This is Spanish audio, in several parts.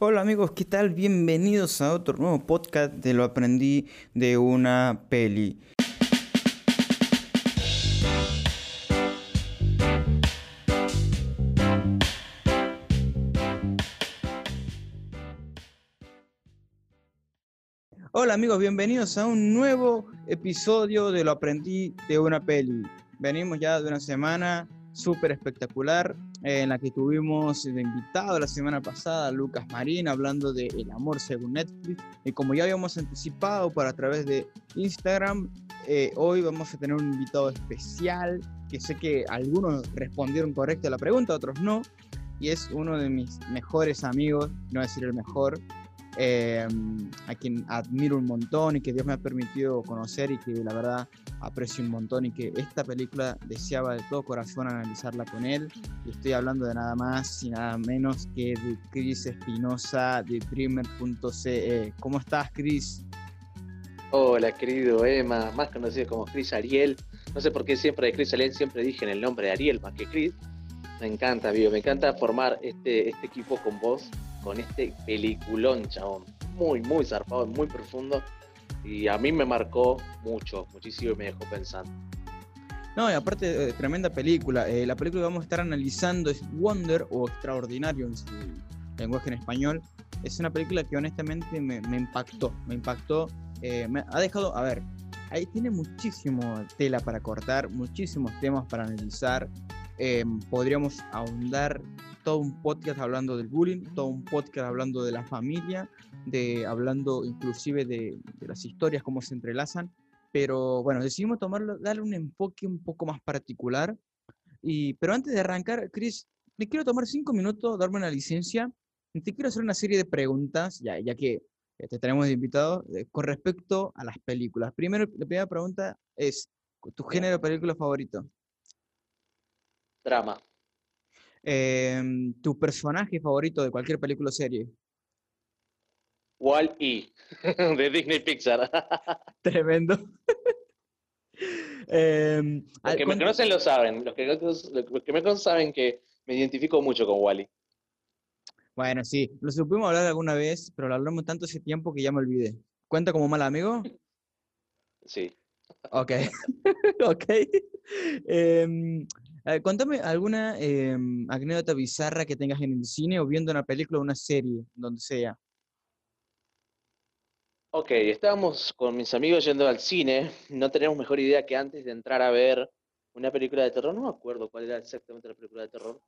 Hola amigos, ¿qué tal? Bienvenidos a otro nuevo podcast de Lo aprendí de una peli. Hola amigos, bienvenidos a un nuevo episodio de Lo aprendí de una peli. Venimos ya de una semana súper espectacular en la que tuvimos de invitado la semana pasada Lucas Marín hablando de El amor según Netflix. Y como ya habíamos anticipado por a través de Instagram, eh, hoy vamos a tener un invitado especial que sé que algunos respondieron correcto a la pregunta, otros no. Y es uno de mis mejores amigos, no decir el mejor, eh, a quien admiro un montón y que Dios me ha permitido conocer y que la verdad aprecio un montón y que esta película deseaba de todo corazón analizarla con él. Y estoy hablando de nada más y nada menos que de Chris Espinosa de Dreamer.ce. ¿Cómo estás, Chris? Hola, querido Emma, más conocido como Chris Ariel. No sé por qué siempre de Chris Ariel siempre dije en el nombre de Ariel más que Chris. Me encanta, amigo, me encanta formar este, este equipo con vos con este peliculón, chabón. Muy, muy zarpado, muy profundo. Y a mí me marcó mucho, muchísimo y me dejó pensando. No, y aparte, eh, tremenda película. Eh, la película que vamos a estar analizando es Wonder o Extraordinario en su lenguaje en español. Es una película que honestamente me, impactó. Me impactó. Eh, ha dejado, a ver, ahí tiene muchísimo tela para cortar, muchísimos temas para analizar. podríamos ahondar todo un podcast hablando del bullying, todo un podcast hablando de la familia, de hablando inclusive de, las historias, cómo se entrelazan. Pero bueno, decidimos tomarlo, darle un enfoque un poco más particular. Y, pero antes de arrancar, Chris, me quiero tomar cinco minutos, darme una licencia. Y te quiero hacer una serie de preguntas, ya, ya que te tenemos de invitado, eh, con respecto a las películas. Primero, la primera pregunta es, ¿tu género de película favorito? Drama. Em, ¿Tu personaje favorito de cualquier película o serie? Wall-E, de Disney Pixar. Tremendo. Em, los que me conocen lo saben. Los que, me conocen saben que me identifico mucho con Wally. Bueno, sí, lo supimos hablar alguna vez, pero lo hablamos tanto ese tiempo que ya me olvidé. ¿Cuenta como mal amigo? Sí. Ok. ok. Em, eh, contame alguna em, anécdota bizarra que tengas en el cine o viendo una película o una serie, donde sea. Ok, estábamos con mis amigos yendo al cine. No tenemos mejor idea que antes de entrar a ver una película de terror. No me acuerdo cuál era exactamente la película de terror.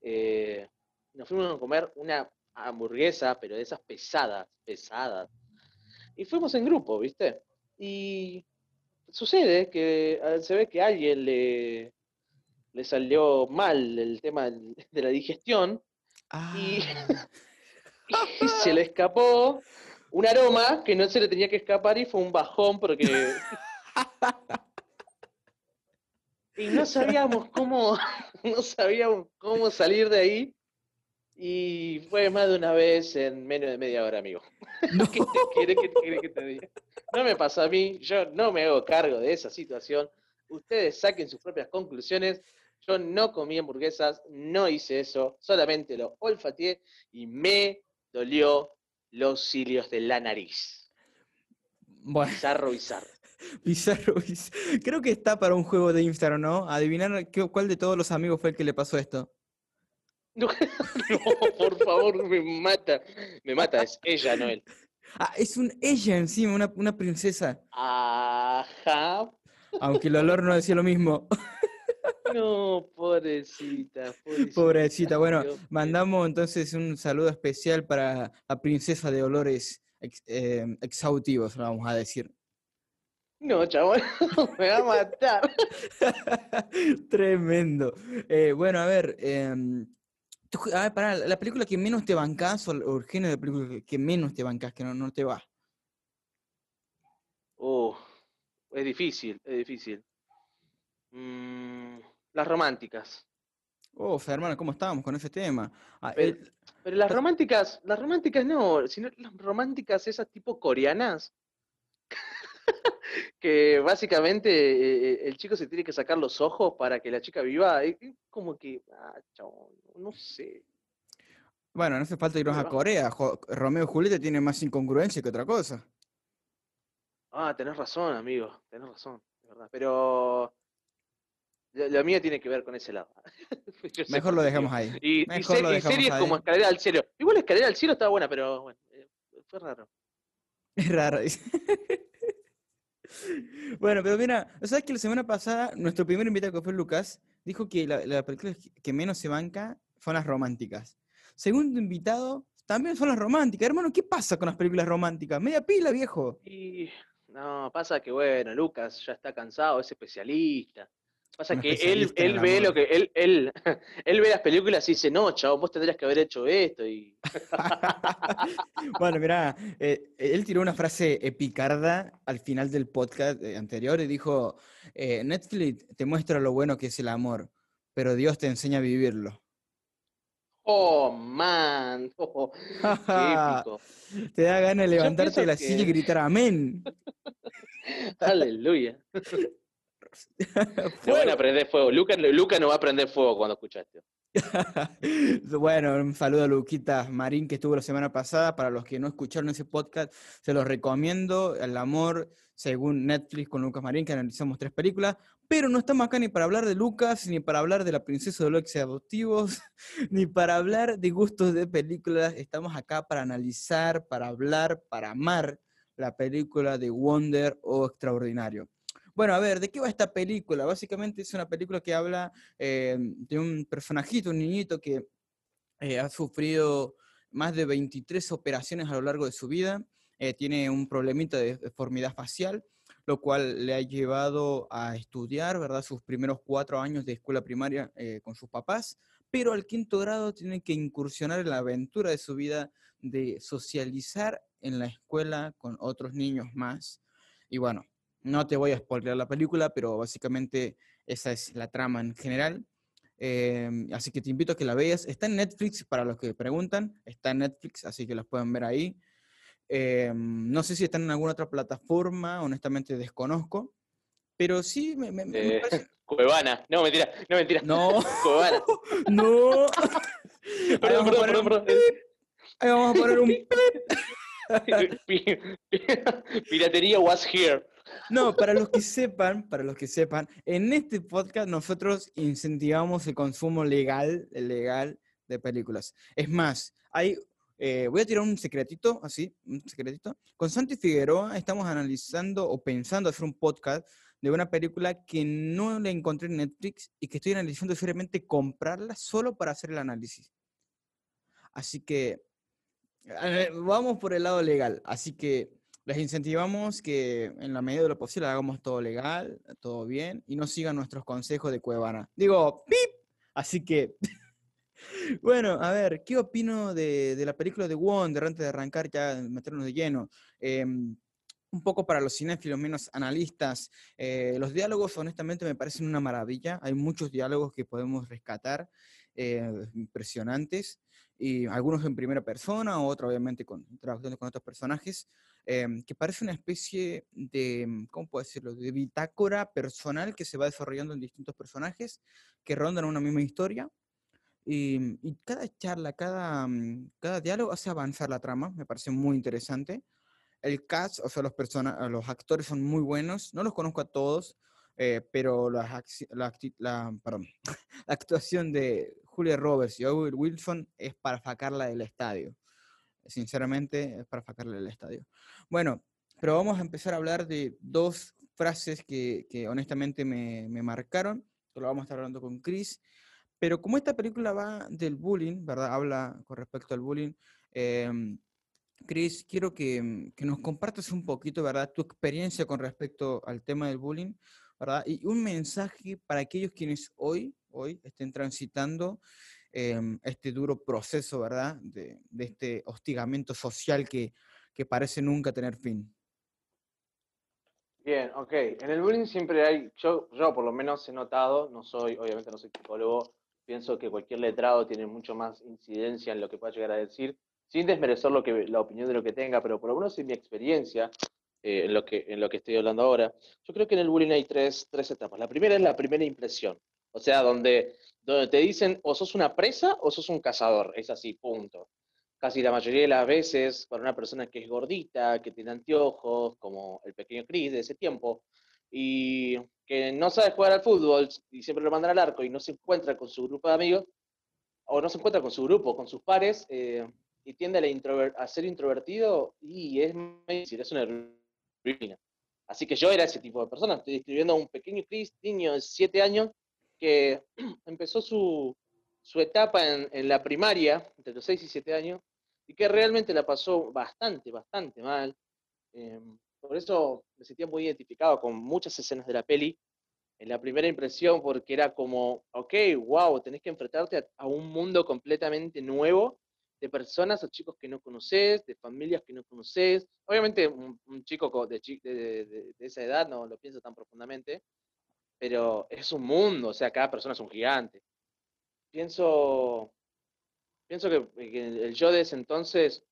Eh, nos fuimos a comer una hamburguesa, pero de esas pesadas, pesadas. Y fuimos en grupo, ¿viste? Y sucede que eh, se ve que alguien le, le salió mal el tema de la digestión y, ah. se le escapó un aroma que no se le tenía que escapar y fue un bajón porque... y no sabíamos cómo, no sabíamos cómo salir de ahí. Y fue más de una vez en menos de media hora, amigo. No. ¿Qué te quiere que te diga? No me pasa a mí, yo no me hago cargo de esa situación. Ustedes saquen sus propias conclusiones. Yo no comí hamburguesas, no hice eso, solamente lo olfateé y me dolió los cilios de la nariz. Bueno. Bizarro, bizarro. Bizarro, bizarro. Creo que está para un juego de Instagram, ¿no? Adivinar cuál de todos los amigos fue el que le pasó esto. No, por favor, me mata. Me mata, es ella, no él. Ah, es un ella encima, una, una princesa. Ajá. Aunque el olor no decía lo mismo. No, pobrecita, pobrecita. Bueno, mandamos entonces un saludo especial para la princesa de olores eh, exhaustivos, vamos a decir. No, chaval, me va a matar. Tremendo. Eh, bueno, a ver, em, a ver, para la película que menos te bancas o, el género de película que menos te bancas, que no, no te va. Oh, es difícil, es difícil. Mm, las románticas. Oh, hermano, ¿cómo estábamos con ese tema? Ah, pero, las románticas, las románticas no, sino las románticas esas tipo coreanas. que básicamente eh, eh, el chico se tiene que sacar los ojos para que la chica viva. Es como que, ah, no sé. Bueno, no hace falta irnos a Corea. Romeo y Julieta tiene más incongruencia que otra cosa. Ah, tenés razón, amigo. Tenés razón, de verdad. Pero la, mía tiene que ver con ese lado. Mejor lo dejamos ahí. Y, series como Escalera al Cielo. Igual Escalera al Cielo estaba buena, pero bueno, eh, fue raro. Es raro, bueno, pero mira, ¿sabes que la semana pasada nuestro primer invitado que fue Lucas dijo que la, la película que menos se banca son las románticas? Segundo invitado, también son las románticas. Hermano, ¿qué pasa con las películas románticas? Media pila, viejo. Y no, pasa que bueno, Lucas ya está cansado, es especialista. Pasa que él, él ve lo que él, él, él ve las películas y dice, no, chavo, vos tendrías que haber hecho esto. Y... bueno, mira, eh, él tiró una frase epicarda al final del podcast eh, anterior y dijo, eh, Netflix te muestra lo bueno que es el amor, pero Dios te enseña a vivirlo. Oh, man. Oh, Te da ganas de levantarte de la silla y gritar amén. Aleluya. No van a prender fuego. Luca, no va a prender fuego cuando escuchaste. bueno, un saludo a Luquita Marín que estuvo la semana pasada. Para los que no escucharon ese podcast, se los recomiendo. El amor, según Netflix, con Lucas Marín, que analizamos tres películas. Pero no estamos acá ni para hablar de Lucas, ni para hablar de la princesa de los adoptivos, ni para hablar de gustos de películas. Estamos acá para analizar, para hablar, para amar la película de Wonder o Extraordinario. Bueno, a ver, ¿de qué va esta película? Básicamente es una película que habla eh, de un personajito, un niñito que eh, ha sufrido más de 23 operaciones a lo largo de su vida, eh, tiene un problemita de deformidad facial lo cual le ha llevado a estudiar, ¿verdad? Sus primeros cuatro años de escuela primaria eh, con sus papás, pero al quinto grado tiene que incursionar en la aventura de su vida de socializar en la escuela con otros niños más. Y bueno, no te voy a spoiler la película, pero básicamente esa es la trama en general. Em, así que te invito a que la veas. Está en Netflix, para los que preguntan, está en Netflix, así que las pueden ver ahí. Em, no sé si están en alguna otra plataforma, honestamente desconozco, pero sí me, eh, Cuevana, no, mentira, no, mentira. No, Cuevana. no. perdón, perdón, perdón, Ahí vamos a poner un Piratería was here. No, para los que sepan, para los que sepan, en este podcast nosotros incentivamos el consumo legal, legal de películas. Es más, hay eh, voy a tirar un secretito, así, un secretito. Con Santi Figueroa estamos analizando o pensando hacer un podcast de una película que no la encontré en Netflix y que estoy analizando seriamente comprarla solo para hacer el análisis. Así que eh, vamos por el lado legal. Así que les incentivamos que en la medida de lo posible hagamos todo legal, todo bien y no sigan nuestros consejos de Cuevana. Digo, ¡pip! Así que Bueno, a ver, ¿qué opino de, la película de Wonder antes de arrancar ya, meternos de lleno? Em, un poco para los cinéfilos menos analistas, eh, los diálogos honestamente me parecen una maravilla, hay muchos diálogos que podemos rescatar, eh, impresionantes, y algunos en primera persona, otros obviamente con interacciones con otros personajes, em, que parece una especie de, ¿cómo puedo decirlo?, de bitácora personal que se va desarrollando en distintos personajes que rondan una misma historia, y, cada charla, cada, cada diálogo hace avanzar la trama, me parece muy interesante. El cast, o sea, los, los actores son muy buenos, no los conozco a todos, eh, pero la, la, la, perdón, la, actuación de Julia Roberts y Owen Wilson es para sacarla del estadio. Sinceramente, para sacarla del estadio. Bueno, pero vamos a empezar a hablar de dos frases que, que honestamente me, me marcaron. Lo vamos a estar hablando con Chris. Pero como esta película va del bullying, ¿verdad? Habla con respecto al bullying. Eh, Chris, quiero que, que, nos compartas un poquito, ¿verdad? Tu experiencia con respecto al tema del bullying, ¿verdad? Y un mensaje para aquellos quienes hoy, hoy estén transitando em, este duro proceso, ¿verdad? De, de este hostigamiento social que, que, parece nunca tener fin. Bien, ok. En el bullying siempre hay, yo, yo por lo menos he notado, no soy, obviamente no soy psicólogo, Pienso que cualquier letrado tiene mucho más incidencia en lo que pueda llegar a decir, sin desmerecer lo que, la opinión de lo que tenga, pero por lo menos en mi experiencia, eh, en, lo que, en lo que estoy hablando ahora, yo creo que en el bullying hay tres, tres etapas. La primera es la primera impresión, o sea, donde donde te dicen o sos una presa o sos un cazador, es así, punto. Casi la mayoría de las veces, para una persona que es gordita, que tiene anteojos, como el pequeño Chris de ese tiempo, y que no sabe jugar al fútbol y siempre lo mandan al arco y no se encuentra con su grupo de amigos, o no se encuentra con su grupo, con sus pares, eh, y tiende a, ser introvertido, y es una ruina. Así que yo era ese tipo de persona. Estoy describiendo a un pequeño Chris, niño de 7 años, que empezó su, su etapa en, en, la primaria, entre los 6 y 7 años, y que realmente la pasó bastante, bastante mal. Eh, por eso me sentía muy identificado con muchas escenas de la peli en la primera impresión, porque era como, ok, wow, tenés que enfrentarte a, un mundo completamente nuevo de personas o chicos que no conoces, de familias que no conoces. Obviamente un, chico de, de, esa edad no lo piensa tan profundamente, pero es un mundo, o sea, cada persona es un gigante. Pienso, pienso que, el yo de ese entonces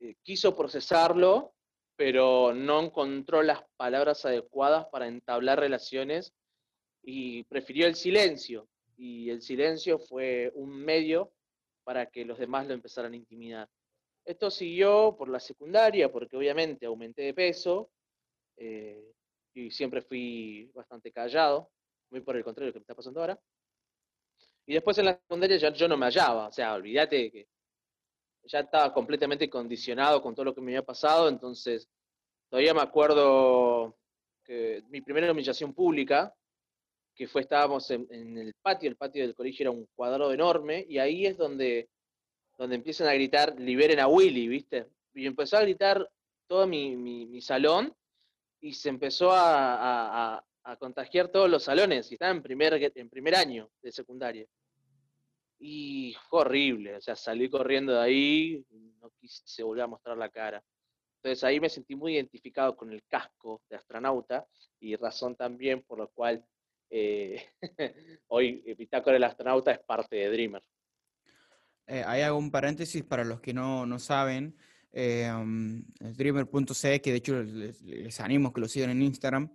eh, quiso procesarlo pero no encontró las palabras adecuadas para entablar relaciones y prefirió el silencio. Y el silencio fue un medio para que los demás lo empezaran a intimidar. Esto siguió por la secundaria, porque obviamente aumenté de peso eh, y siempre fui bastante callado, muy por el contrario de lo que me está pasando ahora. Y después en la secundaria ya yo no me hallaba, o sea, olvídate que ya estaba completamente condicionado con todo lo que me había pasado, entonces todavía me acuerdo que mi primera humillación pública, que fue, estábamos en, el patio, el patio del colegio era un cuadrado enorme, y ahí es donde, donde empiezan a gritar, liberen a Willy, ¿viste? Y empezó a gritar todo mi, salón, y se empezó a, contagiar todos los salones, y estaba en primer, en primer año de secundaria. Y fue horrible, o sea, salí corriendo de ahí, no quise volver a mostrar la cara. Entonces ahí me sentí muy identificado con el casco de astronauta y razón también por la cual eh, hoy Bitácora del astronauta es parte de Dreamer. Eh, hago un paréntesis para los que no, no saben. Eh, um, Dreamer.c, que de hecho les, les, animo que lo sigan en Instagram,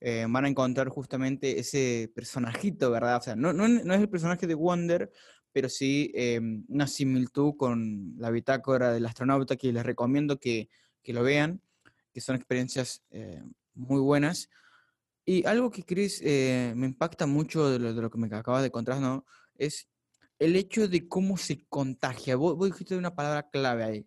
eh, van a encontrar justamente ese personajito, ¿verdad? O sea, no, no, no es el personaje de Wonder, pero sí eh, una similitud con la bitácora del astronauta que les recomiendo que, que lo vean, que son experiencias eh, muy buenas. Y algo que, Chris, eh, me impacta mucho de lo, de lo, que me acabas de contar, ¿no? Es el hecho de cómo se contagia. Vos, vos dijiste una palabra clave ahí.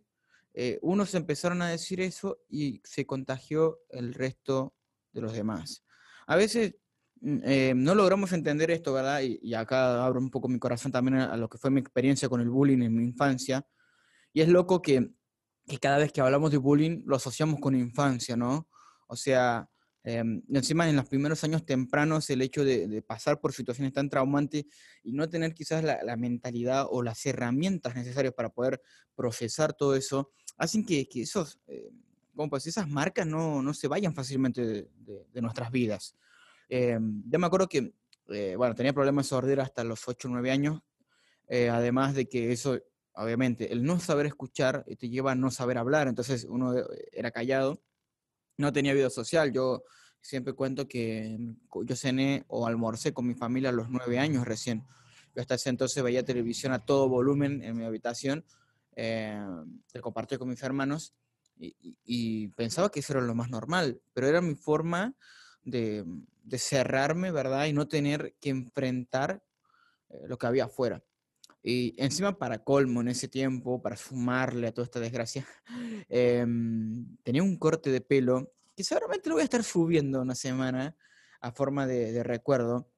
Unos empezaron a decir eso y se contagió el resto de los demás. A veces Mm, eh, no logramos entender esto, ¿verdad? Y, acá abro un poco mi corazón también a, lo que fue mi experiencia con el bullying en mi infancia. Y es loco que cada vez que hablamos de bullying lo asociamos con infancia, ¿no? O sea, em, encima en los primeros años tempranos el hecho de, pasar por situaciones tan traumantes y no tener quizás la, mentalidad o las herramientas necesarias para poder procesar todo eso, hacen que, que esos, eh, como pues, esas marcas no, no, se vayan fácilmente de, de nuestras vidas. Eh, yo me acuerdo que, eh, bueno, tenía problemas de sordera hasta los 8 o 9 años, eh, además de que eso, obviamente, el no saber escuchar te lleva a no saber hablar, entonces uno era callado, no tenía vida social, yo siempre cuento que yo cené o almorcé con mi familia a los 9 años recién, yo hasta ese entonces veía televisión a todo volumen en mi habitación, eh, compartí con mis hermanos y, pensaba que eso era lo más normal, pero era mi forma de, de cerrarme, ¿verdad? Y no tener que enfrentar eh, lo que había afuera. Y encima para colmo en ese tiempo, para sumarle a toda esta desgracia, em, tenía un corte de pelo que seguramente lo voy a estar subiendo una semana a forma de, de recuerdo.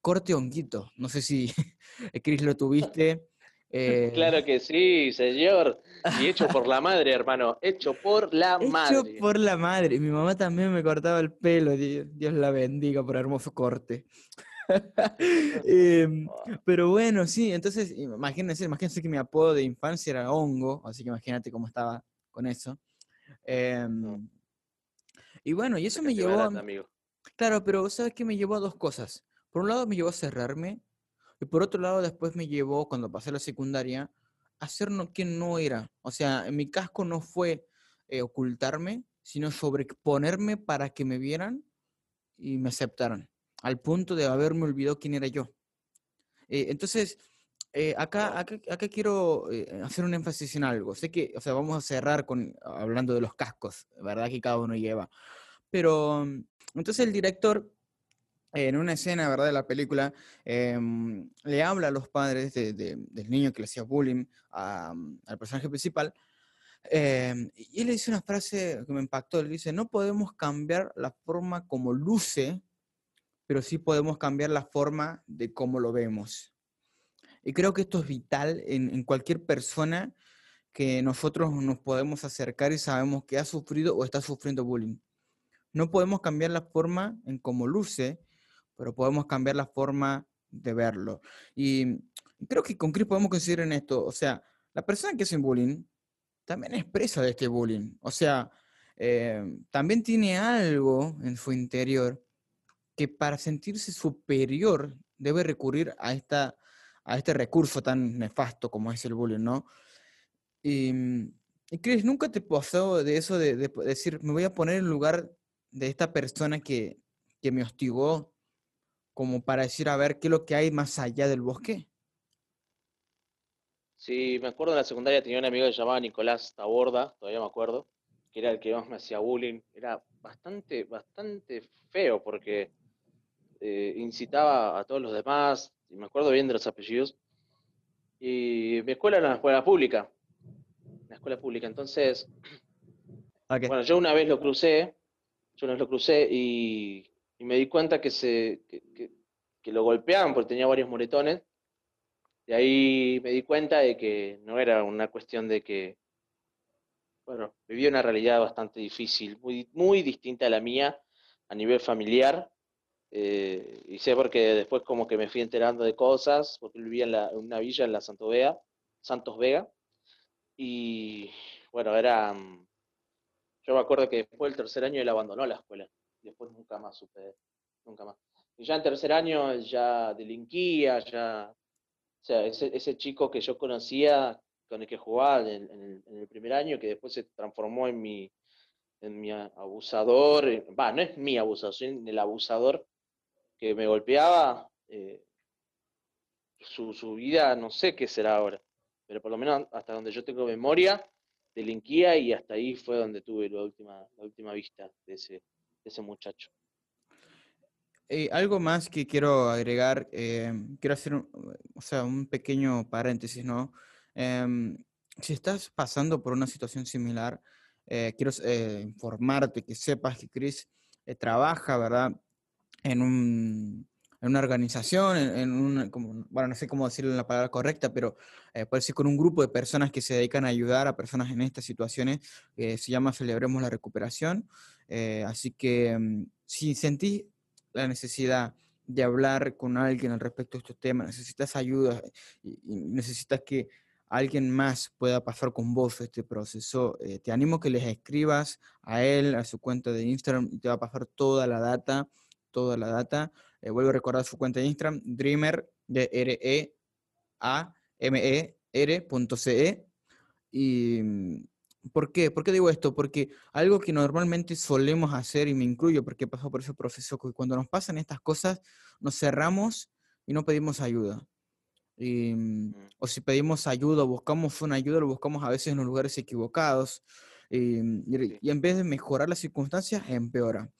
Corte honguito. No sé si, Chris, lo tuviste. Eh, claro que sí, señor. Y hecho por la madre, hermano. Hecho por la madre. Hecho por la madre. Mi mamá también me cortaba el pelo. Dios, la bendiga por hermoso corte. Em, pero bueno, sí, entonces imagínense, imagínense que mi apodo de infancia era hongo, así que imagínate cómo estaba con eso. Em, y bueno, y eso me llevó... Claro, pero ¿sabes qué? Me llevó a dos cosas. Por un lado me llevó a cerrarme y por otro lado, después me llevó, cuando pasé la secundaria, a ser no, quien no era. O sea, mi casco no fue eh, ocultarme, sino sobreexponerme para que me vieran y me aceptaran, al punto de haberme olvidado quién era yo. Eh, entonces, eh, acá, acá, acá, quiero hacer un énfasis en algo. Sé que, o sea, vamos a cerrar con, hablando de los cascos, ¿verdad? Que cada uno lleva. Pero, mm, entonces el director en una escena, ¿verdad?, de la película, em, le habla a los padres del niño que le hacía bullying mm, al personaje principal, em, y él le dice una frase que me impactó, él dice, no podemos cambiar la forma como luce, pero sí podemos cambiar la forma de cómo lo vemos. Y creo que esto es vital en, cualquier persona que nosotros nos podemos acercar y sabemos que ha sufrido o está sufriendo bullying. No podemos cambiar la forma en cómo luce, pero podemos cambiar la forma de verlo. Y creo que con Chris podemos coincidir en esto. O sea, la persona que hace bullying también expresa de este bullying. O sea, eh, también tiene algo en su interior que para sentirse superior debe recurrir a, esta, a este recurso tan nefasto como es el bullying, ¿no? Y, y Chris, ¿nunca te pasó de eso de, decir, me voy a poner en lugar de esta persona que, que me hostigó como para decir, a ver, qué es lo que hay más allá del bosque? Sí, me acuerdo en la secundaria tenía un amigo que se llamaba Nicolás Taborda, todavía me acuerdo, que era el que más me hacía bullying. Era bastante, bastante feo porque eh, incitaba a todos los demás, y me acuerdo bien de los apellidos. Y mi escuela era una escuela pública, una escuela pública, entonces, bueno, yo una vez lo crucé, yo una vez lo crucé y y me di cuenta que, se, que, lo golpeaban porque tenía varios moretones. Y ahí me di cuenta de que no era una cuestión de que, bueno, vivía una realidad bastante difícil, muy, muy distinta a la mía a nivel familiar. Eh, y sé porque después como que me fui enterando de cosas, porque vivía en, en una villa en la Santo Vega, Santos Vega. Y bueno, era... Mm, yo me acuerdo que después del tercer año él abandonó la escuela después nunca más supe, nunca más. Y ya en tercer año ya delinquía, ya, o sea, ese, chico que yo conocía, con el que jugaba en, el, primer año, que después se transformó en mi, en mi abusador, va, no es mi abusador, sino el abusador que me golpeaba, eh, su, su, vida no sé qué será ahora, pero por lo menos hasta donde yo tengo memoria, delinquía y hasta ahí fue donde tuve la última, la última vista de ese, ese muchacho. Eh, algo más que quiero agregar, eh, quiero hacer un, o sea, un pequeño paréntesis, ¿no? Em, si estás pasando por una situación similar, quiero informarte que sepas que Chris trabaja, ¿verdad? En, un, en una organización, en, un, como, bueno, no sé cómo decirle la palabra correcta, pero puede ser con un grupo de personas que se dedican a ayudar a personas en estas situaciones, se llama Celebremos la Recuperación. Eh, así que mm, si sentís la necesidad de hablar con alguien al respecto de estos temas, necesitas ayuda y, necesitas que alguien más pueda pasar con vos este proceso, eh, te animo que les escribas a él, a su cuenta de Instagram, y te va a pasar toda la data, toda la data. Eh, vuelvo a recordar su cuenta de Instagram, dreamer, d r e a m e r.ce. Y mm, ¿Por qué? ¿Por qué digo esto? Porque algo que normalmente solemos hacer, y me incluyo porque he pasado por ese proceso, que cuando nos pasan estas cosas, nos cerramos y no pedimos ayuda. Mm, mm. o si pedimos ayuda, buscamos una ayuda, lo buscamos a veces en los lugares equivocados. Y, en vez de mejorar las circunstancias, empeora.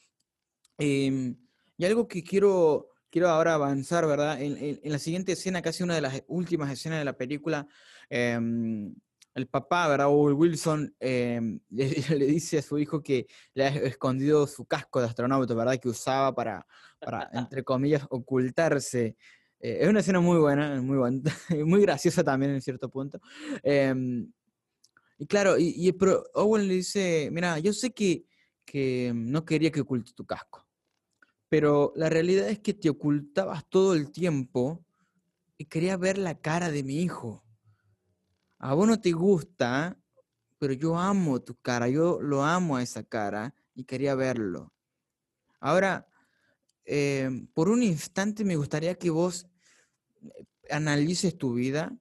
Y, y algo que quiero, quiero ahora avanzar, ¿verdad? En, la siguiente escena, casi una de las últimas escenas de la película, em, el papá, ¿verdad? Owen Wilson em, le, dice a su hijo que le ha escondido su casco de astronauta, ¿verdad? Que usaba para, para entre comillas, ocultarse. Eh, es una escena muy buena, muy, buena, muy graciosa también en cierto punto. Em, y claro, y, Owen le dice, mira, yo sé que, que no quería que oculte tu casco, pero la realidad es que te ocultabas todo el tiempo y quería ver la cara de mi hijo a vos no te gusta, pero yo amo tu cara, yo lo amo a esa cara y quería verlo. Ahora, eh, por un instante me gustaría que vos eh, analices tu vida.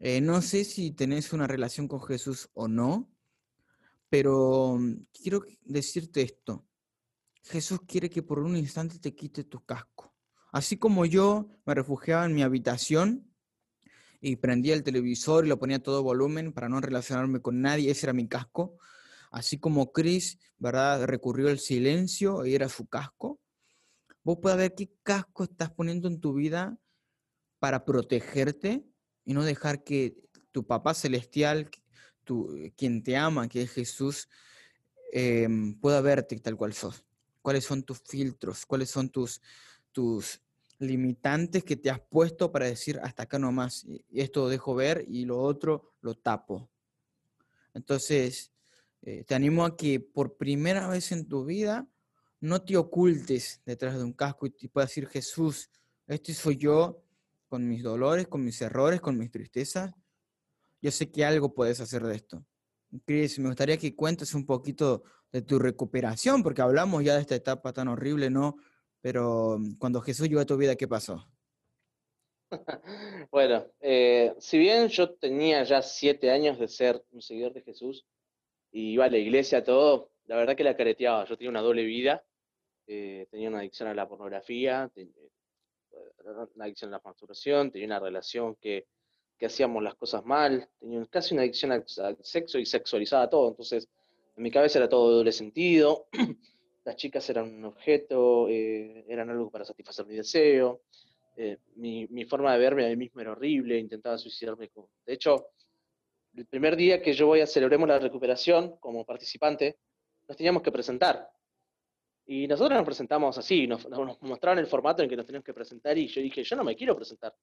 Eh, no sé si tenés una relación con Jesús o no, pero mm, quiero decirte esto. Jesús quiere que por un instante te quite tu casco. Así como yo me refugiaba en mi habitación y prendía el televisor y lo ponía a todo volumen para no relacionarme con nadie, ese era mi casco. Así como Chris, ¿verdad? Recurrió al silencio y era su casco. Vos puedes ver qué casco estás poniendo en tu vida para protegerte y no dejar que tu papá celestial, quien te ama, que es Jesús, em, pueda verte tal cual sos. ¿Cuáles son tus filtros? ¿Cuáles son tus, tus limitantes que te has puesto para decir hasta acá nomás, esto dejo ver y lo otro lo tapo. Entonces, eh, te animo a que por primera vez en tu vida no te ocultes detrás de un casco y te puedas decir, Jesús, este soy yo con mis dolores, con mis errores, con mis tristezas. Yo sé que algo puedes hacer de esto. Cris, me gustaría que cuentes un poquito de tu recuperación, porque hablamos ya de esta etapa tan horrible, ¿no? Pero mm, cuando Jesús llegó a tu vida, ¿qué pasó? bueno, eh, si bien yo tenía ya siete años de ser un seguidor de Jesús y iba a la iglesia, todo, la verdad que la careteaba. Yo tenía una doble vida, eh, tenía una adicción a la pornografía, tenía una adicción a la masturbación, tenía una relación que, que hacíamos las cosas mal, tenía casi una adicción al, sexo y sexualizaba todo. Entonces, en mi cabeza era todo doble sentido. las chicas eran un objeto, eh, eran algo para satisfacer mi deseo, eh, mi, forma de verme a mí mismo era horrible, intentaba suicidarme. De hecho, el primer día que yo voy a Celebremos la Recuperación como participante, nos teníamos que presentar. Y nosotros nos presentamos así, nos, nos mostraron el formato en que nos teníamos que presentar y yo dije, yo no me quiero presentar,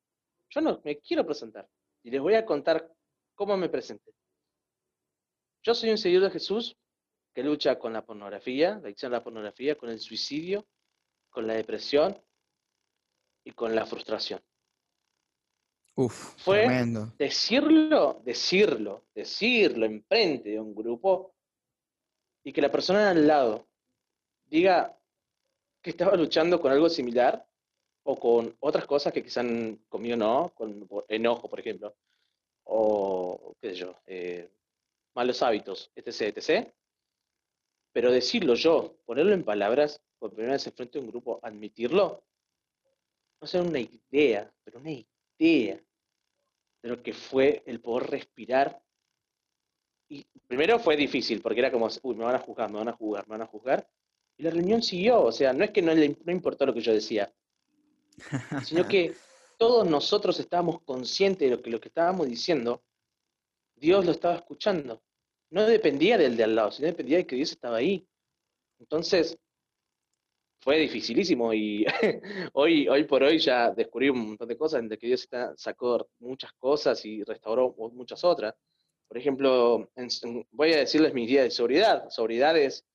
yo no me quiero presentar. Y les voy a contar cómo me presenté. Yo soy un seguidor de Jesús que lucha con la pornografía, la adicción a la pornografía, con el suicidio, con la depresión y con la frustración. Uf, Fue decirlo, decirlo, decirlo enfrente de un grupo y que la persona al lado diga que estaba luchando con algo similar o con otras cosas que quizás conmigo no, con enojo, por ejemplo, o qué sé yo, eh, malos hábitos, etc., etc., pero decirlo yo, ponerlo en palabras, por primera vez enfrente de un grupo, admitirlo, no ser una idea, pero una idea de lo que fue el poder respirar. Y primero fue difícil, porque era como, uy, me van a juzgar, me van a juzgar, me van a juzgar. Y la reunión siguió, o sea, no es que no, le, no importó lo que yo decía, sino que todos nosotros estábamos conscientes de lo que, lo que estábamos diciendo, Dios lo estaba escuchando no dependía del de al lado, sino dependía de que Dios estaba ahí. Entonces, fue dificilísimo y hoy, hoy por hoy ya descubrí un montón de cosas en que Dios sacó muchas cosas y restauró muchas otras. Por ejemplo, voy a decirles mis días de sobriedad. Sobriedad es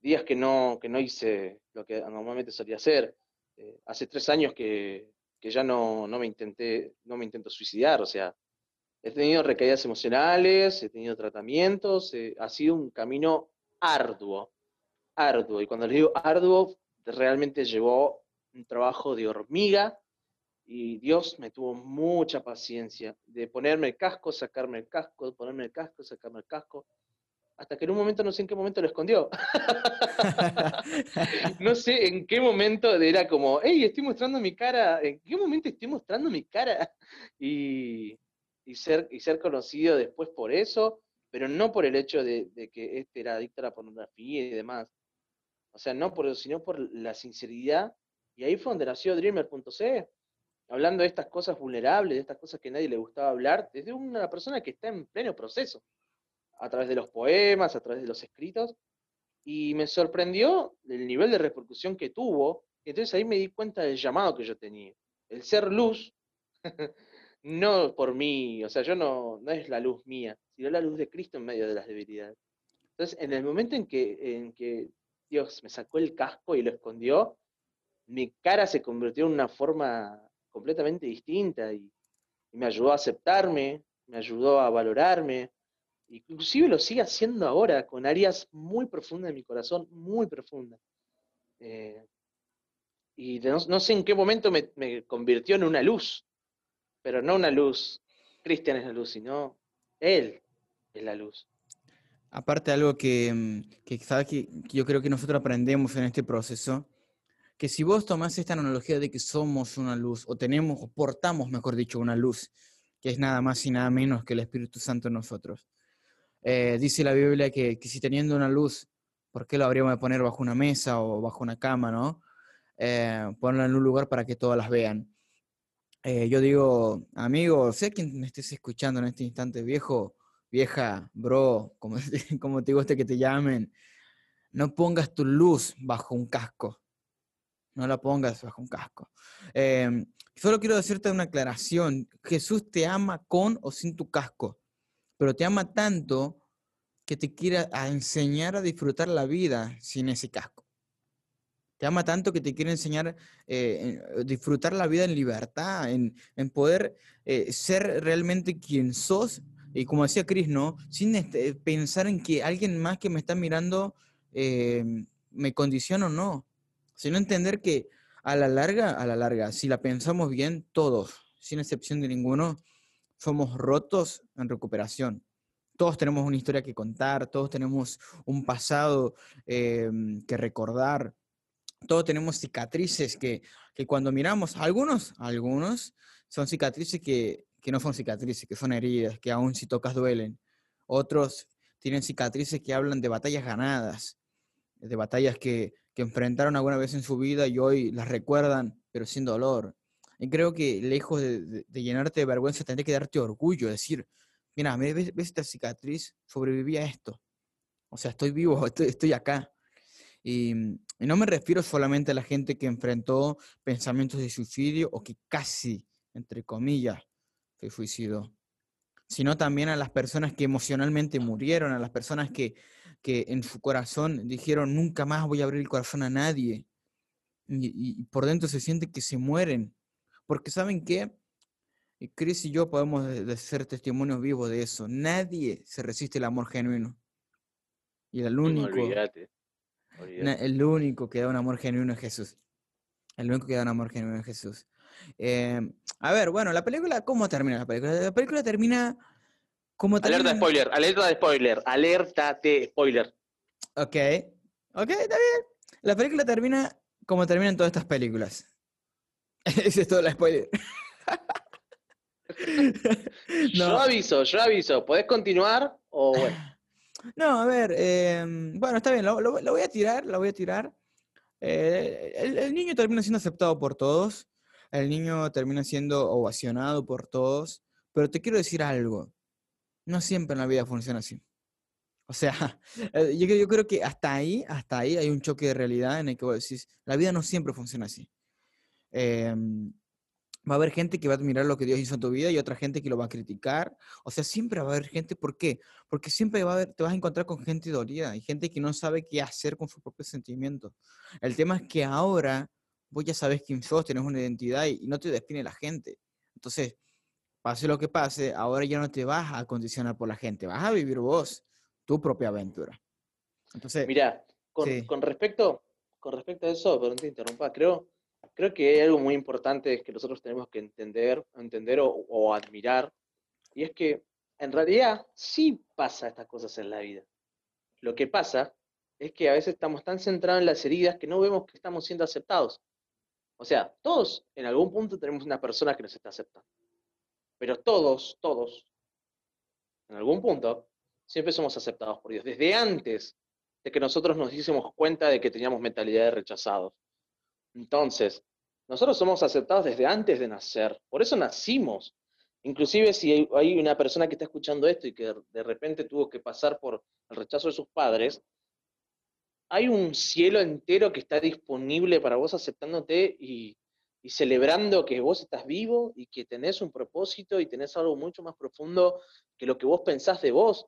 días que no, que no hice lo que normalmente solía hacer. Eh, hace tres años que, que ya no, no, me intenté, no me intento suicidar, o sea, He tenido recaídas emocionales, he tenido tratamientos, eh, ha sido un camino arduo, arduo. Y cuando le digo arduo, realmente llevó un trabajo de hormiga y Dios me tuvo mucha paciencia de ponerme el casco, sacarme el casco, ponerme el casco, sacarme el casco, hasta que en un momento, no sé en qué momento lo escondió. no sé en qué momento era como, hey, estoy mostrando mi cara, ¿en qué momento estoy mostrando mi cara? Y, y ser, y ser conocido después por eso, pero no por el hecho de, que este era adicto a la pornografía y demás. O sea, no por eso, sino por la sinceridad. Y ahí fue donde nació Dreamer.c, hablando de estas cosas vulnerables, de estas cosas que a nadie le gustaba hablar, desde una persona que está en pleno proceso, a través de los poemas, a través de los escritos, y me sorprendió el nivel de repercusión que tuvo, entonces ahí me di cuenta del llamado que yo tenía. El ser luz no por mí, o sea, yo no, no es la luz mía, sino la luz de Cristo en medio de las debilidades. Entonces, en el momento en que, en que Dios me sacó el casco y lo escondió, mi cara se convirtió en una forma completamente distinta y, me ayudó a aceptarme, me ayudó a valorarme, inclusive lo sigue haciendo ahora con áreas muy profundas de mi corazón, muy profundas. Eh, y no, sé en qué momento me, me, convirtió en una luz, pero no una luz. Cristian es la luz, sino Él es la luz. Aparte, algo que, mm, que, que yo creo que nosotros aprendemos en este proceso, que si vos tomás esta analogía de que somos una luz, o tenemos, o portamos, mejor dicho, una luz, que es nada más y nada menos que el Espíritu Santo en nosotros. Eh, dice la Biblia que, si teniendo una luz, ¿por qué lo habríamos de poner bajo una mesa o bajo una cama, no? Eh, en un lugar para que todas las vean. Eh, yo digo, amigo, sé quien me estés escuchando en este instante, viejo, vieja, bro, como, como te guste que te llamen, no pongas tu luz bajo un casco. No la pongas bajo un casco. Solo quiero decirte una aclaración. Jesús te ama con o sin tu casco, pero te ama tanto que te quiere enseñar a disfrutar la vida sin ese casco. Te ama tanto que te quiere enseñar a eh, disfrutar la vida en libertad, en, poder eh, ser realmente quien sos. Y como decía Cris, ¿no? Sin este, pensar en que alguien más que me está mirando em, me condiciona o no sino entender que a la larga, a la larga, si la pensamos bien, todos, sin excepción de ninguno, somos rotos en recuperación. Todos tenemos una historia que contar, todos tenemos un pasado em, que recordar, todos tenemos cicatrices que, que, cuando miramos, algunos, algunos son cicatrices que, que no son cicatrices, que son heridas, que aún si tocas duelen. Otros tienen cicatrices que hablan de batallas ganadas, de batallas que, que enfrentaron alguna vez en su vida y hoy las recuerdan, pero sin dolor. Y creo que lejos de, llenarte de vergüenza, tendría que darte orgullo, decir, mira, ¿ves, esta cicatriz? Sobreviví a esto. O sea, estoy vivo, estoy, acá. Y, y, no me refiero solamente a la gente que enfrentó pensamientos de suicidio o que casi, entre comillas, se suicidó, sino también a las personas que emocionalmente murieron, a las personas que que en su corazón dijeron, nunca más voy a abrir el corazón a nadie. Y, por dentro se siente que se mueren. Porque saben qué? Chris y yo podemos ser testimonios vivos de eso. Nadie se resiste al amor genuino. Y el único, el único que da un amor genuino es Jesús. El único que da un amor genuino es Jesús. Em, a ver, bueno, la película, ¿cómo termina la película? La película termina alerta de spoiler, alerta de spoiler, alerta de spoiler. Ok, ok, está bien. La película termina como terminan todas estas películas. Ese es todo el spoiler. Yo aviso, yo aviso. ¿Podés continuar o bueno? No, a ver, em, bueno, está bien, lo, voy a tirar, lo voy a tirar. Eh, el, niño termina siendo aceptado por todos, el niño termina siendo ovacionado por todos, pero te quiero decir algo no siempre en la vida funciona así. O sea, eh, yo, yo, creo que hasta ahí, hasta ahí hay un choque de realidad en el que vos decís, la vida no siempre funciona así. Em, va a haber gente que va a admirar lo que Dios hizo en tu vida y otra gente que lo va a criticar. O sea, siempre va a haber gente, ¿por qué? Porque siempre va a haber, te vas a encontrar con gente dolida y gente que no sabe qué hacer con sus propios sentimientos. El tema es que ahora vos ya sabes quién sos, tenés una identidad y no te define la gente. Entonces, pase lo que pase, ahora ya no te vas a condicionar por la gente, vas a vivir vos tu propia aventura. Entonces, mira, con, respecto con respecto a eso, perdón te interrumpa, creo creo que hay algo muy importante que nosotros tenemos que entender, entender o, admirar, y es que en realidad sí pasa estas cosas en la vida. Lo que pasa es que a veces estamos tan centrados en las heridas que no vemos que estamos siendo aceptados. O sea, todos en algún punto tenemos una persona que nos está aceptando. Pero todos, todos, en algún punto, siempre somos aceptados por Dios, desde antes de que nosotros nos diésemos cuenta de que teníamos mentalidad de rechazados. Entonces, nosotros somos aceptados desde antes de nacer, por eso nacimos. Inclusive si hay una persona que está escuchando esto y que de repente tuvo que pasar por el rechazo de sus padres, hay un cielo entero que está disponible para vos aceptándote y y celebrando que vos estás vivo y que tenés un propósito y tenés algo mucho más profundo que lo que vos pensás de vos.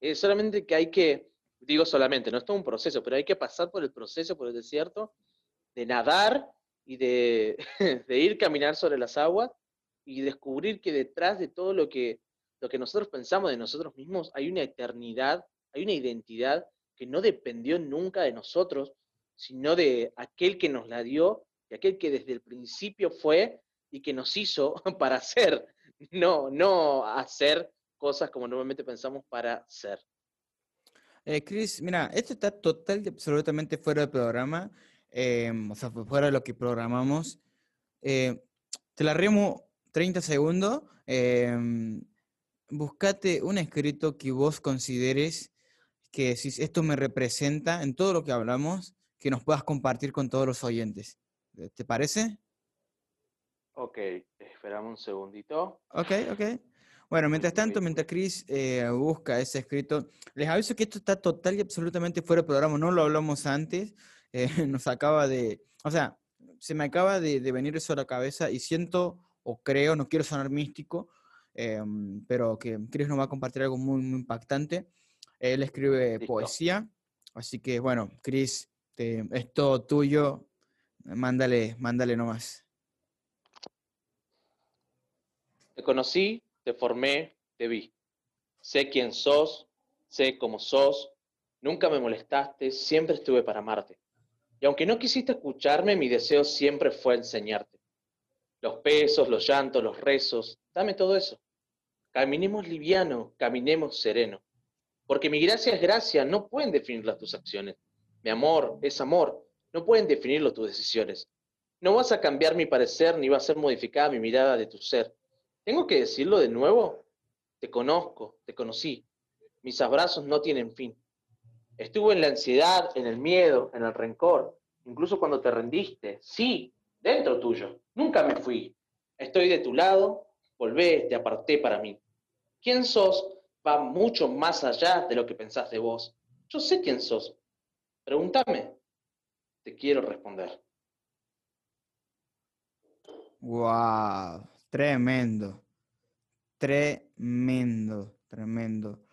Es solamente que hay que, digo solamente, no es todo un proceso, pero hay que pasar por el proceso, por el desierto, de nadar y de, de ir caminar sobre las aguas y descubrir que detrás de todo lo que, lo que nosotros pensamos de nosotros mismos hay una eternidad, hay una identidad que no dependió nunca de nosotros, sino de aquel que nos la dio y aquel que desde el principio fue y que nos hizo para hacer, no, no hacer cosas como normalmente pensamos para ser. Eh, Chris, mira, esto está total y absolutamente fuera del programa. Em, o sea, fuera de lo que programamos. Eh, te la remo 30 segundos. Em, buscate un escrito que vos consideres que si esto me representa en todo lo que hablamos, que nos puedas compartir con todos los oyentes. ¿Te parece? Ok, esperamos un segundito. Ok, ok. Bueno, mientras tanto, mientras Chris eh, busca ese escrito, les aviso que esto está total y absolutamente fuera de programa, no lo hablamos antes, eh, nos acaba de, o sea, se me acaba de, venir eso a la cabeza y siento o creo, no quiero sonar místico, em, pero que Chris nos va a compartir algo muy, muy impactante. Él escribe poesía, así que bueno, Chris, te, es todo tuyo, mándale, mándale nomás. Te conocí te formé, te vi. Sé quién sos, sé cómo sos, nunca me molestaste, siempre estuve para amarte. Y aunque no quisiste escucharme, mi deseo siempre fue enseñarte. Los pesos, los llantos, los rezos, dame todo eso. Caminemos liviano, caminemos sereno. Porque mi gracia es gracia, no pueden definirlas tus acciones. Mi amor es amor, no pueden definirlo tus decisiones. No vas a cambiar mi parecer ni va a ser modificada mi mirada de tu ser. ¿Tengo que decirlo de nuevo? Te conozco, te conocí. Mis abrazos no tienen fin. Estuve en la ansiedad, en el miedo, en el rencor, incluso cuando te rendiste. Sí, dentro tuyo. Nunca me fui. Estoy de tu lado, volvé, te aparté para mí. ¿Quién sos? Va mucho más allá de lo que pensás de vos. Yo sé quién sos. Pregúntame. Te quiero responder. Wow. Tremendo, tremendo, tremendo.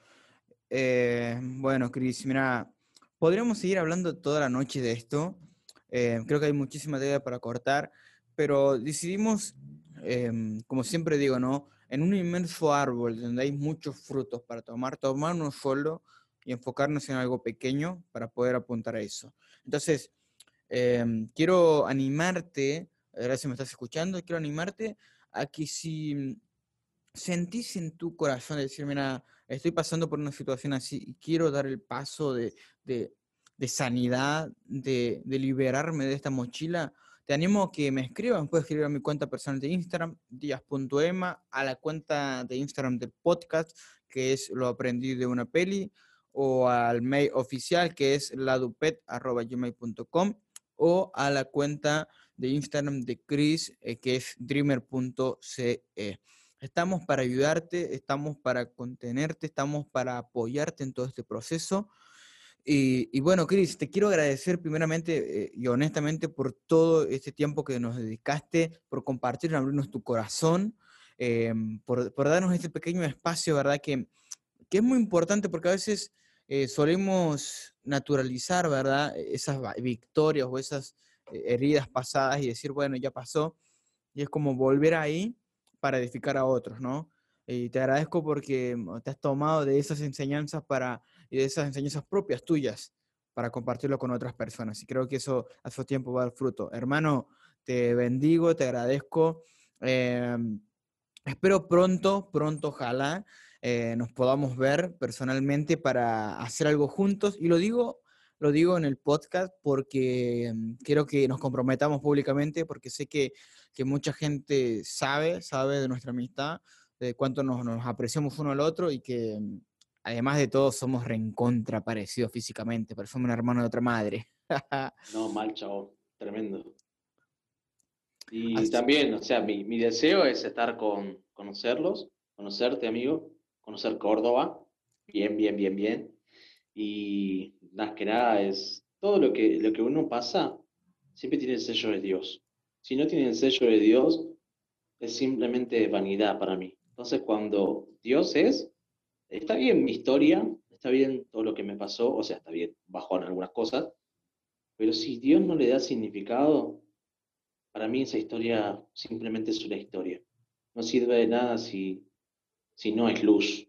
Eh, bueno, Cris, mira, podríamos seguir hablando toda la noche de esto. Eh, creo que hay muchísima tela para cortar, pero decidimos, em, como siempre digo, ¿no? En un inmenso árbol donde hay muchos frutos para tomar, tomar solo y enfocarnos en algo pequeño para poder apuntar a eso. Entonces, em, quiero animarte, gracias si me estás escuchando, quiero animarte a que si sentís en tu corazón decir, mira, estoy pasando por una situación así y quiero dar el paso de, sanidad, de, liberarme de esta mochila, te animo a que me escriban. Puedes escribir a mi cuenta personal de Instagram, díaz.ema, a la cuenta de Instagram del podcast, que es lo aprendí de una peli, o al mail oficial, que es ladupet.gmail.com, o a la cuenta de Instagram de Chris, eh, que es dreamer.ce. Estamos para ayudarte, estamos para contenerte, estamos para apoyarte en todo este proceso. Y, bueno, Chris, te quiero agradecer primeramente eh, y honestamente por todo este tiempo que nos dedicaste, por compartir, abrirnos tu corazón, eh, por, darnos este pequeño espacio, ¿verdad? Que, que es muy importante porque a veces solemos naturalizar, ¿verdad? Esas victorias o esas heridas pasadas y decir, bueno, ya pasó. Y es como volver ahí para edificar a otros, ¿no? Y te agradezco porque mm, te has tomado de esas enseñanzas para, y de esas enseñanzas propias tuyas para compartirlo con otras personas. Y creo que eso a su tiempo va a dar fruto. Hermano, te bendigo, te agradezco. Em, espero pronto, pronto, ojalá, eh, nos podamos ver personalmente para hacer algo juntos. Y lo digo lo digo en el podcast porque mm, quiero que nos comprometamos públicamente, porque sé que, que mucha gente sabe, sabe de nuestra amistad, de cuánto nos, nos, apreciamos uno al otro y que mm, además de todo somos reencontra parecidos físicamente, pero somos un hermano de otra madre. no, mal, chavo, tremendo. Y también, o sea, mi, mi deseo es estar con, conocerlos, conocerte, amigo, conocer Córdoba, bien, bien, bien, bien y más que nada es todo lo que, lo que uno pasa, siempre tiene el sello de Dios. Si no tiene el sello de Dios, es simplemente vanidad para mí. Entonces, cuando Dios es, está bien mi historia, está bien todo lo que me pasó, o sea, está bien, bajo en algunas cosas, pero si Dios no le da significado, para mí esa historia simplemente es una historia. No sirve de nada si, si no es luz.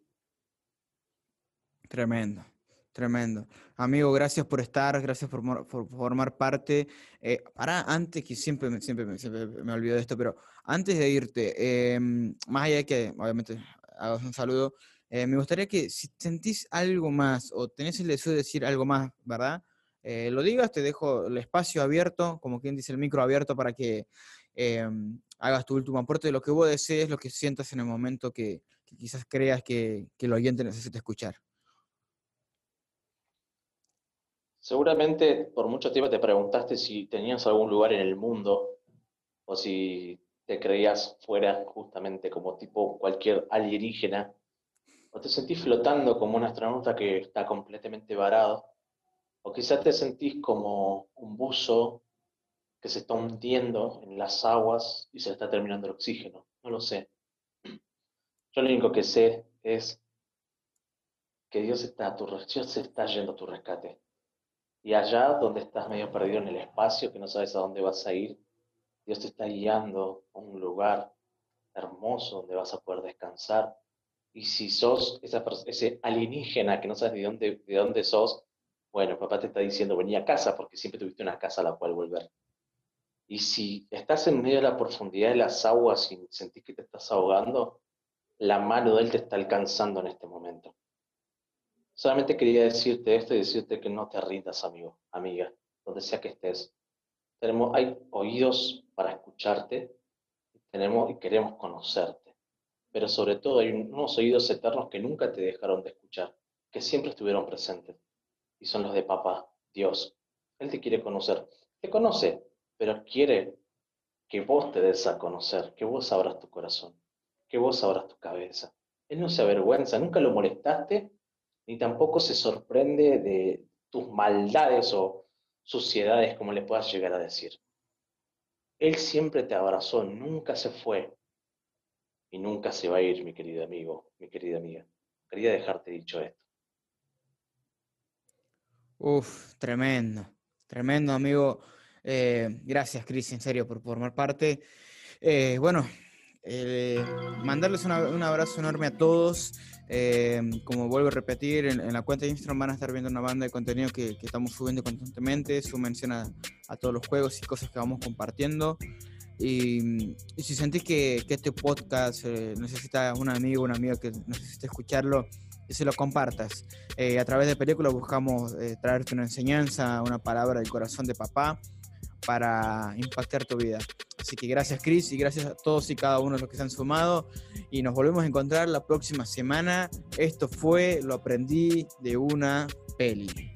Tremendo. Tremendo. Amigo, gracias por estar, gracias por, formar parte. Eh, antes que siempre, siempre, me olvido de esto, pero antes de irte, em, más allá de que obviamente hagas un saludo, eh, me gustaría que si sentís algo más o tenés el deseo de decir algo más, ¿verdad? eh, lo digas, te dejo el espacio abierto, como quien dice el micro abierto para que em, hagas tu último aporte de lo que vos desees, lo que sientas en el momento que, quizás creas que, que el oyente necesita escuchar. Seguramente por mucho tiempo te preguntaste si tenías algún lugar en el mundo o si te creías fuera justamente como tipo cualquier alienígena o te sentís flotando como un astronauta que está completamente varado o quizás te sentís como un buzo que se está hundiendo en las aguas y se está terminando el oxígeno. No lo sé. Yo lo único que sé es que Dios está a Dios se está yendo a tu rescate. Y allá donde estás medio perdido en el espacio, que no sabes a dónde vas a ir, Dios te está guiando a un lugar hermoso donde vas a poder descansar. Y si sos ese alienígena que no sabes de dónde, de dónde sos, bueno, papá te está diciendo, vení a casa porque siempre tuviste una casa a la cual volver. Y si estás en medio de la profundidad de las aguas y sentís que te estás ahogando, la mano de Él te está alcanzando en este momento. Solamente quería decirte esto y decirte que no te rindas, amigo, amiga, donde sea que estés. Tenemos, hay oídos para escucharte tenemos, y queremos conocerte. Pero sobre todo hay unos oídos eternos que nunca te dejaron de escuchar, que siempre estuvieron presentes. Y son los de papá, Dios. Él te quiere conocer. Te conoce, pero quiere que vos te des a conocer, que vos abras tu corazón, que vos abras tu cabeza. Él no se avergüenza, nunca lo molestaste ni tampoco se sorprende de tus maldades o suciedades, como le puedas llegar a decir. Él siempre te abrazó, nunca se fue y nunca se va a ir, mi querido amigo, mi querida amiga. Quería dejarte dicho esto. Uf, tremendo, tremendo, amigo. Eh, gracias, Cris, en serio, por formar parte. Eh, bueno, eh, mandarles un abrazo enorme a todos. Eh, como vuelvo a repetir, en, la cuenta de Instagram van a estar viendo una banda de contenido que, estamos subiendo constantemente, su mención a, todos los juegos y cosas que vamos compartiendo. Y, si sentís que, este podcast eh, necesita un amigo, una amiga que necesite escucharlo, que se lo compartas. a través de películas buscamos traerte una enseñanza, una palabra del corazón de papá para impactar tu vida. Así que gracias Chris y gracias a todos y cada uno de los que se han sumado y nos volvemos a encontrar la próxima semana. Esto fue Lo aprendí de una peli.